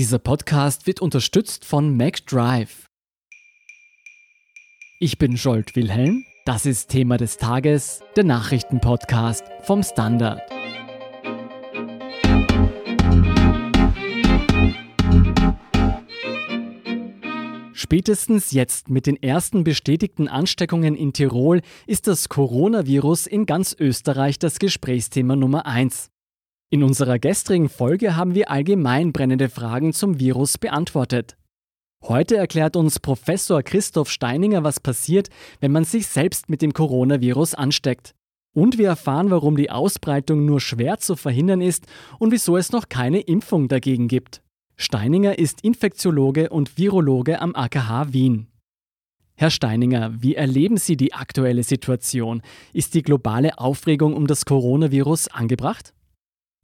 Dieser Podcast wird unterstützt von MacDrive. Ich bin Scholt Wilhelm. Das ist Thema des Tages, der Nachrichtenpodcast vom Standard. Spätestens jetzt mit den ersten bestätigten Ansteckungen in Tirol ist das Coronavirus in ganz Österreich das Gesprächsthema Nummer eins. In unserer gestrigen Folge haben wir allgemein brennende Fragen zum Virus beantwortet. Heute erklärt uns Professor Christoph Steininger, was passiert, wenn man sich selbst mit dem Coronavirus ansteckt. Und wir erfahren, warum die Ausbreitung nur schwer zu verhindern ist und wieso es noch keine Impfung dagegen gibt. Steininger ist Infektiologe und Virologe am AKH Wien. Herr Steininger, wie erleben Sie die aktuelle Situation? Ist die globale Aufregung um das Coronavirus angebracht?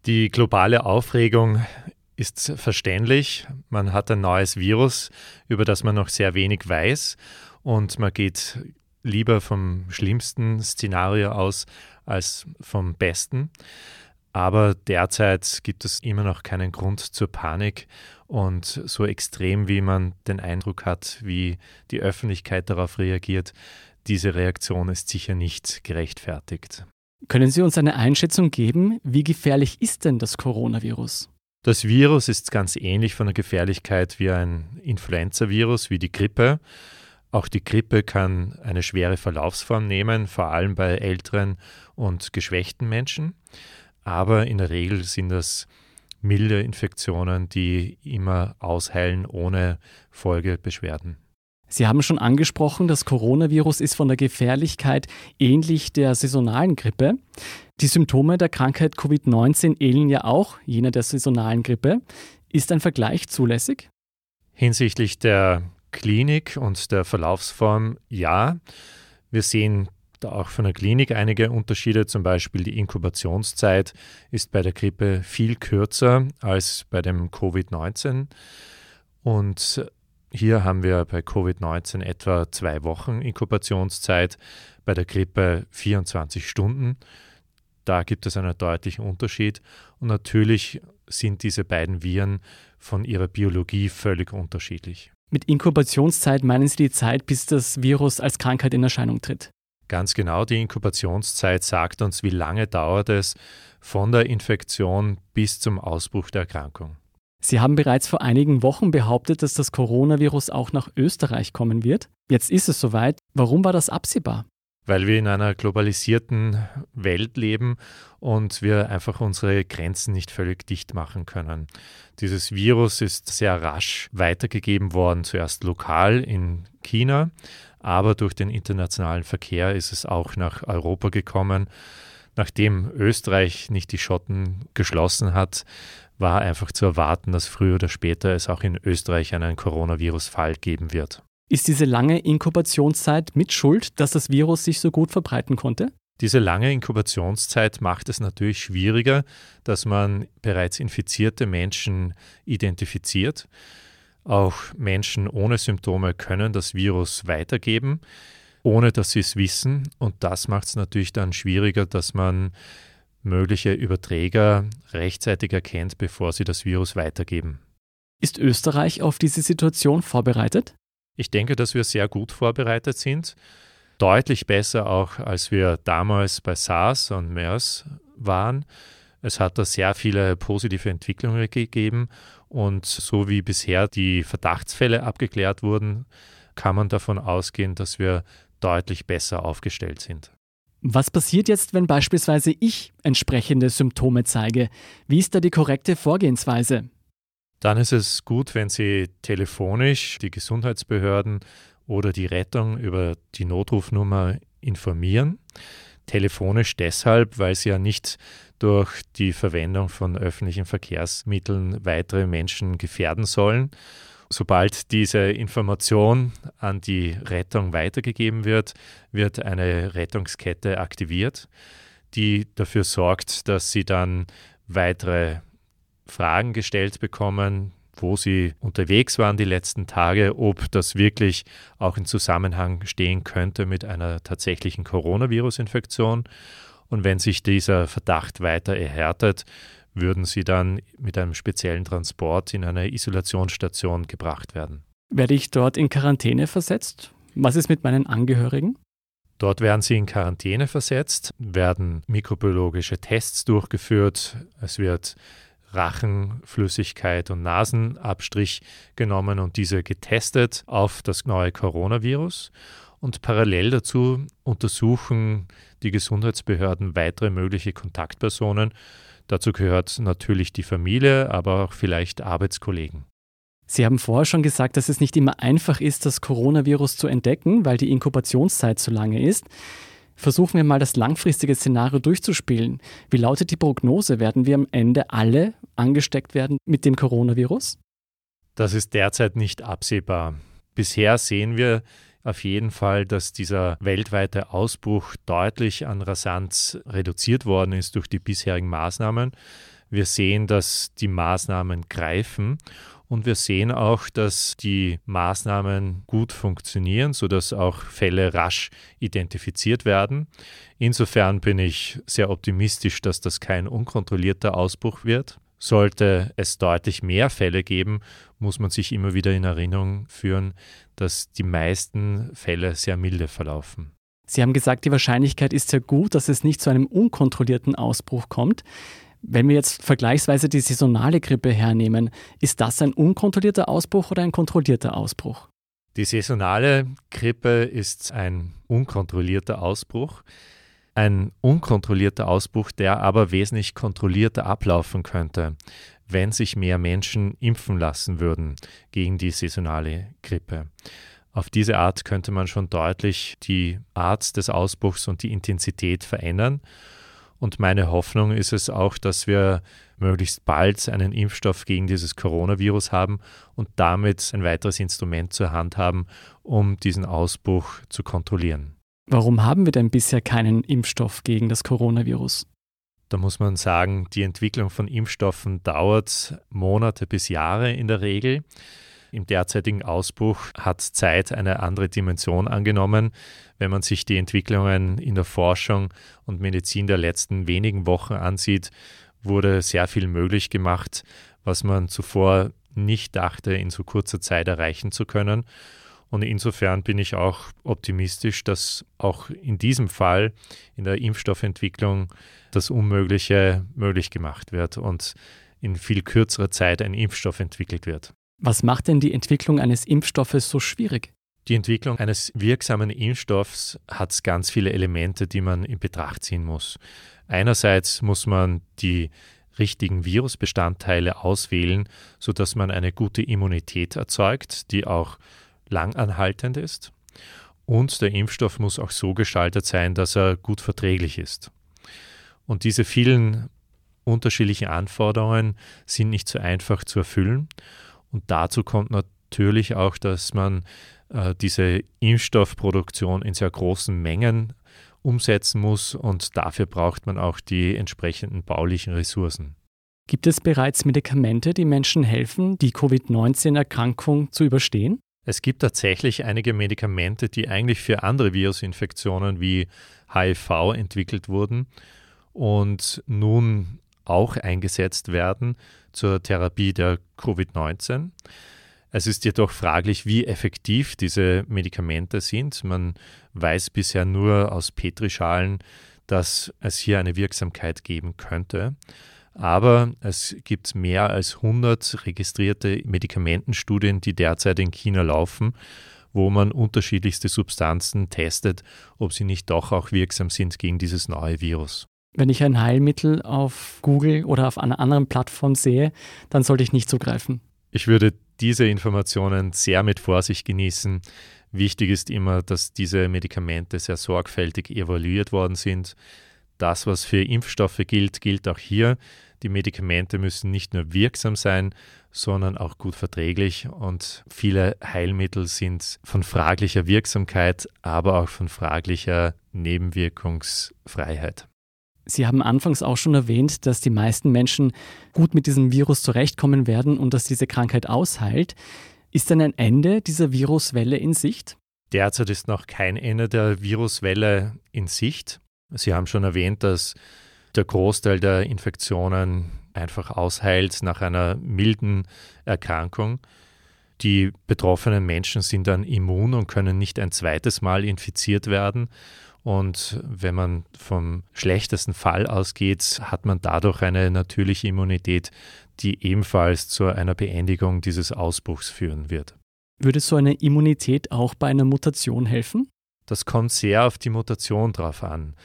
Die globale Aufregung ist verständlich. Man hat ein neues Virus, über das man noch sehr wenig weiß und man geht lieber vom schlimmsten Szenario aus als vom besten. Aber derzeit gibt es immer noch keinen Grund zur Panik und so extrem, wie man den Eindruck hat, wie die Öffentlichkeit darauf reagiert, diese Reaktion ist sicher nicht gerechtfertigt. Können Sie uns eine Einschätzung geben, wie gefährlich ist denn das Coronavirus? Das Virus ist ganz ähnlich von der Gefährlichkeit wie ein Influenza-Virus, wie die Grippe. Auch die Grippe kann eine schwere Verlaufsform nehmen, vor allem bei älteren und geschwächten Menschen. Aber in der Regel sind das milde Infektionen, die immer ausheilen ohne Folgebeschwerden. Sie haben schon angesprochen, das Coronavirus ist von der Gefährlichkeit ähnlich der saisonalen Grippe. Die Symptome der Krankheit Covid-19 ähneln ja auch jener der saisonalen Grippe. Ist ein Vergleich zulässig? Hinsichtlich der Klinik und der Verlaufsform ja. Wir sehen da auch von der Klinik einige Unterschiede. Zum Beispiel die Inkubationszeit ist bei der Grippe viel kürzer als bei dem Covid-19. Und hier haben wir bei Covid-19 etwa zwei Wochen Inkubationszeit, bei der Grippe 24 Stunden. Da gibt es einen deutlichen Unterschied. Und natürlich sind diese beiden Viren von ihrer Biologie völlig unterschiedlich. Mit Inkubationszeit meinen Sie die Zeit, bis das Virus als Krankheit in Erscheinung tritt? Ganz genau, die Inkubationszeit sagt uns, wie lange dauert es von der Infektion bis zum Ausbruch der Erkrankung. Sie haben bereits vor einigen Wochen behauptet, dass das Coronavirus auch nach Österreich kommen wird. Jetzt ist es soweit. Warum war das absehbar? Weil wir in einer globalisierten Welt leben und wir einfach unsere Grenzen nicht völlig dicht machen können. Dieses Virus ist sehr rasch weitergegeben worden, zuerst lokal in China, aber durch den internationalen Verkehr ist es auch nach Europa gekommen. Nachdem Österreich nicht die Schotten geschlossen hat, war einfach zu erwarten, dass früher oder später es auch in Österreich einen Coronavirus-Fall geben wird. Ist diese lange Inkubationszeit mit Schuld, dass das Virus sich so gut verbreiten konnte? Diese lange Inkubationszeit macht es natürlich schwieriger, dass man bereits infizierte Menschen identifiziert. Auch Menschen ohne Symptome können das Virus weitergeben, ohne dass sie es wissen. Und das macht es natürlich dann schwieriger, dass man mögliche Überträger rechtzeitig erkennt, bevor sie das Virus weitergeben. Ist Österreich auf diese Situation vorbereitet? Ich denke, dass wir sehr gut vorbereitet sind. Deutlich besser auch, als wir damals bei SARS und MERS waren. Es hat da sehr viele positive Entwicklungen gegeben und so wie bisher die Verdachtsfälle abgeklärt wurden, kann man davon ausgehen, dass wir deutlich besser aufgestellt sind. Was passiert jetzt, wenn beispielsweise ich entsprechende Symptome zeige? Wie ist da die korrekte Vorgehensweise? Dann ist es gut, wenn Sie telefonisch die Gesundheitsbehörden oder die Rettung über die Notrufnummer informieren. Telefonisch deshalb, weil Sie ja nicht durch die Verwendung von öffentlichen Verkehrsmitteln weitere Menschen gefährden sollen Sobald diese Information an die Rettung weitergegeben wird, wird eine Rettungskette aktiviert, die dafür sorgt, dass sie dann weitere Fragen gestellt bekommen, wo sie unterwegs waren die letzten Tage, ob das wirklich auch in Zusammenhang stehen könnte mit einer tatsächlichen Coronavirus-Infektion. Und wenn sich dieser Verdacht weiter erhärtet, würden sie dann mit einem speziellen Transport in eine Isolationsstation gebracht werden. Werde ich dort in Quarantäne versetzt? Was ist mit meinen Angehörigen? Dort werden sie in Quarantäne versetzt, werden mikrobiologische Tests durchgeführt, es wird Rachenflüssigkeit und Nasenabstrich genommen und diese getestet auf das neue Coronavirus. Und parallel dazu untersuchen die Gesundheitsbehörden weitere mögliche Kontaktpersonen. Dazu gehört natürlich die Familie, aber auch vielleicht Arbeitskollegen. Sie haben vorher schon gesagt, dass es nicht immer einfach ist, das Coronavirus zu entdecken, weil die Inkubationszeit zu lange ist. Versuchen wir mal das langfristige Szenario durchzuspielen. Wie lautet die Prognose? Werden wir am Ende alle angesteckt werden mit dem Coronavirus? Das ist derzeit nicht absehbar. Bisher sehen wir auf jeden Fall, dass dieser weltweite Ausbruch deutlich an Rasanz reduziert worden ist durch die bisherigen Maßnahmen. Wir sehen, dass die Maßnahmen greifen und wir sehen auch, dass die Maßnahmen gut funktionieren, sodass auch Fälle rasch identifiziert werden. Insofern bin ich sehr optimistisch, dass das kein unkontrollierter Ausbruch wird. Sollte es deutlich mehr Fälle geben, muss man sich immer wieder in Erinnerung führen, dass die meisten Fälle sehr milde verlaufen. Sie haben gesagt, die Wahrscheinlichkeit ist sehr gut, dass es nicht zu einem unkontrollierten Ausbruch kommt. Wenn wir jetzt vergleichsweise die saisonale Grippe hernehmen, ist das ein unkontrollierter Ausbruch oder ein kontrollierter Ausbruch? Die saisonale Grippe ist ein unkontrollierter Ausbruch. Ein unkontrollierter Ausbruch, der aber wesentlich kontrollierter ablaufen könnte, wenn sich mehr Menschen impfen lassen würden gegen die saisonale Grippe. Auf diese Art könnte man schon deutlich die Art des Ausbruchs und die Intensität verändern. Und meine Hoffnung ist es auch, dass wir möglichst bald einen Impfstoff gegen dieses Coronavirus haben und damit ein weiteres Instrument zur Hand haben, um diesen Ausbruch zu kontrollieren. Warum haben wir denn bisher keinen Impfstoff gegen das Coronavirus? Da muss man sagen, die Entwicklung von Impfstoffen dauert Monate bis Jahre in der Regel. Im derzeitigen Ausbruch hat Zeit eine andere Dimension angenommen. Wenn man sich die Entwicklungen in der Forschung und Medizin der letzten wenigen Wochen ansieht, wurde sehr viel möglich gemacht, was man zuvor nicht dachte, in so kurzer Zeit erreichen zu können. Und insofern bin ich auch optimistisch, dass auch in diesem Fall in der Impfstoffentwicklung das Unmögliche möglich gemacht wird und in viel kürzerer Zeit ein Impfstoff entwickelt wird. Was macht denn die Entwicklung eines Impfstoffes so schwierig? Die Entwicklung eines wirksamen Impfstoffs hat ganz viele Elemente, die man in Betracht ziehen muss. Einerseits muss man die richtigen Virusbestandteile auswählen, sodass man eine gute Immunität erzeugt, die auch langanhaltend ist. Und der Impfstoff muss auch so gestaltet sein, dass er gut verträglich ist. Und diese vielen unterschiedlichen Anforderungen sind nicht so einfach zu erfüllen. Und dazu kommt natürlich auch, dass man äh, diese Impfstoffproduktion in sehr großen Mengen umsetzen muss und dafür braucht man auch die entsprechenden baulichen Ressourcen. Gibt es bereits Medikamente, die Menschen helfen, die Covid-19-Erkrankung zu überstehen? Es gibt tatsächlich einige Medikamente, die eigentlich für andere Virusinfektionen wie HIV entwickelt wurden und nun auch eingesetzt werden zur Therapie der Covid-19. Es ist jedoch fraglich, wie effektiv diese Medikamente sind. Man weiß bisher nur aus Petrischalen, dass es hier eine Wirksamkeit geben könnte. Aber es gibt mehr als 100 registrierte Medikamentenstudien, die derzeit in China laufen, wo man unterschiedlichste Substanzen testet, ob sie nicht doch auch wirksam sind gegen dieses neue Virus. Wenn ich ein Heilmittel auf Google oder auf einer anderen Plattform sehe, dann sollte ich nicht zugreifen. Ich würde diese Informationen sehr mit Vorsicht genießen. Wichtig ist immer, dass diese Medikamente sehr sorgfältig evaluiert worden sind. Das, was für Impfstoffe gilt, gilt auch hier. Die Medikamente müssen nicht nur wirksam sein, sondern auch gut verträglich. Und viele Heilmittel sind von fraglicher Wirksamkeit, aber auch von fraglicher Nebenwirkungsfreiheit. Sie haben anfangs auch schon erwähnt, dass die meisten Menschen gut mit diesem Virus zurechtkommen werden und dass diese Krankheit ausheilt. Ist denn ein Ende dieser Viruswelle in Sicht? Derzeit ist noch kein Ende der Viruswelle in Sicht. Sie haben schon erwähnt, dass der Großteil der Infektionen einfach ausheilt nach einer milden Erkrankung. Die betroffenen Menschen sind dann immun und können nicht ein zweites Mal infiziert werden. Und wenn man vom schlechtesten Fall ausgeht, hat man dadurch eine natürliche Immunität, die ebenfalls zu einer Beendigung dieses Ausbruchs führen wird. Würde so eine Immunität auch bei einer Mutation helfen? Das kommt sehr auf die Mutation drauf an.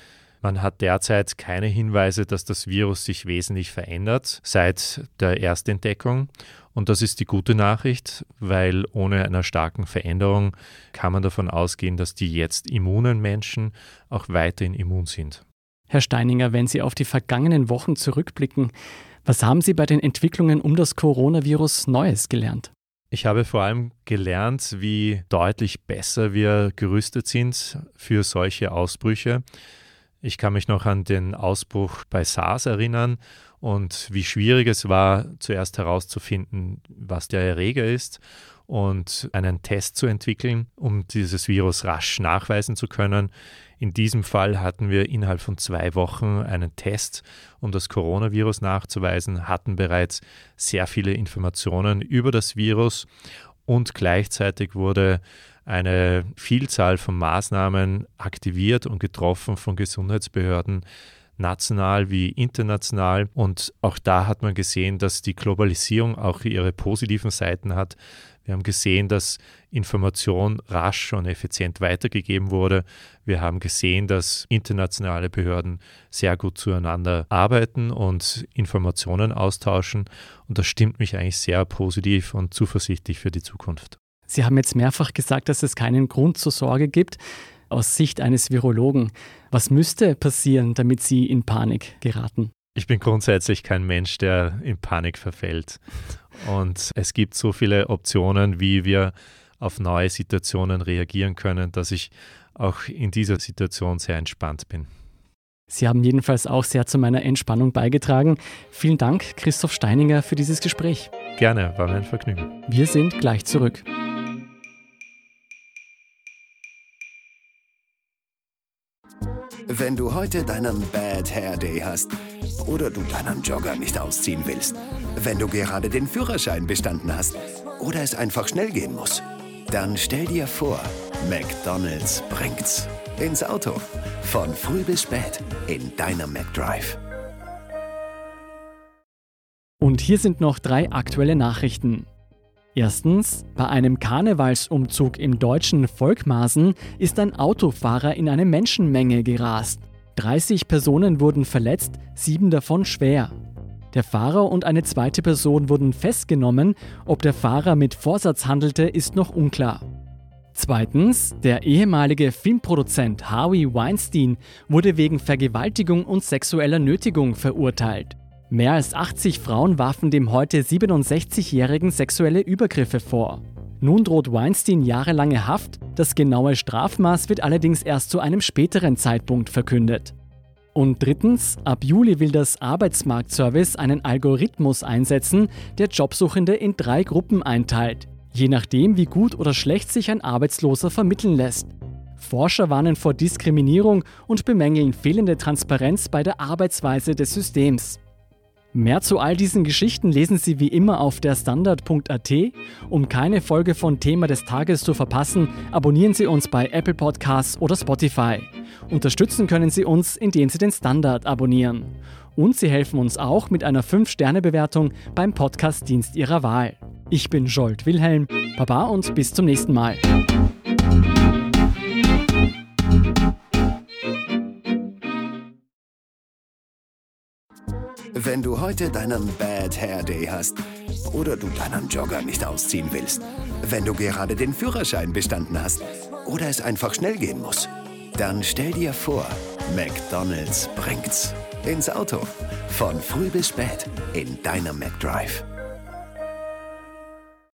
Man hat derzeit keine Hinweise, dass das Virus sich wesentlich verändert seit der Erstentdeckung. Und das ist die gute Nachricht, weil ohne einer starken Veränderung kann man davon ausgehen, dass die jetzt immunen Menschen auch weiterhin immun sind. Herr Steininger, wenn Sie auf die vergangenen Wochen zurückblicken, was haben Sie bei den Entwicklungen um das Coronavirus Neues gelernt? Ich habe vor allem gelernt, wie deutlich besser wir gerüstet sind für solche Ausbrüche. Ich kann mich noch an den Ausbruch bei SARS erinnern und wie schwierig es war, zuerst herauszufinden, was der Erreger ist und einen Test zu entwickeln, um dieses Virus rasch nachweisen zu können. In diesem Fall hatten wir innerhalb von zwei Wochen einen Test, um das Coronavirus nachzuweisen, hatten bereits sehr viele Informationen über das Virus und gleichzeitig wurde eine Vielzahl von Maßnahmen aktiviert und getroffen von Gesundheitsbehörden, national wie international. Und auch da hat man gesehen, dass die Globalisierung auch ihre positiven Seiten hat. Wir haben gesehen, dass Information rasch und effizient weitergegeben wurde. Wir haben gesehen, dass internationale Behörden sehr gut zueinander arbeiten und Informationen austauschen. Und das stimmt mich eigentlich sehr positiv und zuversichtlich für die Zukunft. Sie haben jetzt mehrfach gesagt, dass es keinen Grund zur Sorge gibt. Aus Sicht eines Virologen, was müsste passieren, damit Sie in Panik geraten? Ich bin grundsätzlich kein Mensch, der in Panik verfällt. Und es gibt so viele Optionen, wie wir auf neue Situationen reagieren können, dass ich auch in dieser Situation sehr entspannt bin. Sie haben jedenfalls auch sehr zu meiner Entspannung beigetragen. Vielen Dank, Christoph Steininger, für dieses Gespräch. Gerne, war mir ein Vergnügen. Wir sind gleich zurück. Wenn du heute deinen Bad Hair Day hast oder du deinen Jogger nicht ausziehen willst, wenn du gerade den Führerschein bestanden hast oder es einfach schnell gehen muss, dann stell dir vor, McDonald's bringt's ins Auto. Von früh bis spät in deiner McDrive. Und hier sind noch drei aktuelle Nachrichten. Erstens, bei einem Karnevalsumzug im deutschen Volkmaßen ist ein Autofahrer in eine Menschenmenge gerast. 30 Personen wurden verletzt, sieben davon schwer. Der Fahrer und eine zweite Person wurden festgenommen. Ob der Fahrer mit Vorsatz handelte, ist noch unklar. Zweitens, der ehemalige Filmproduzent Harvey Weinstein wurde wegen Vergewaltigung und sexueller Nötigung verurteilt. Mehr als 80 Frauen warfen dem heute 67-Jährigen sexuelle Übergriffe vor. Nun droht Weinstein jahrelange Haft, das genaue Strafmaß wird allerdings erst zu einem späteren Zeitpunkt verkündet. Und drittens, ab Juli will das Arbeitsmarktservice einen Algorithmus einsetzen, der Jobsuchende in drei Gruppen einteilt, je nachdem, wie gut oder schlecht sich ein Arbeitsloser vermitteln lässt. Forscher warnen vor Diskriminierung und bemängeln fehlende Transparenz bei der Arbeitsweise des Systems. Mehr zu all diesen Geschichten lesen Sie wie immer auf der Standard.at. Um keine Folge von Thema des Tages zu verpassen, abonnieren Sie uns bei Apple Podcasts oder Spotify. Unterstützen können Sie uns, indem Sie den Standard abonnieren. Und Sie helfen uns auch mit einer 5-Sterne-Bewertung beim Podcast-Dienst Ihrer Wahl. Ich bin Jolt Wilhelm, Baba und bis zum nächsten Mal. Wenn du heute deinen Bad Hair Day hast oder du deinen Jogger nicht ausziehen willst, wenn du gerade den Führerschein bestanden hast oder es einfach schnell gehen muss, dann stell dir vor, McDonald's bringt's ins Auto. Von früh bis spät in deiner McDrive.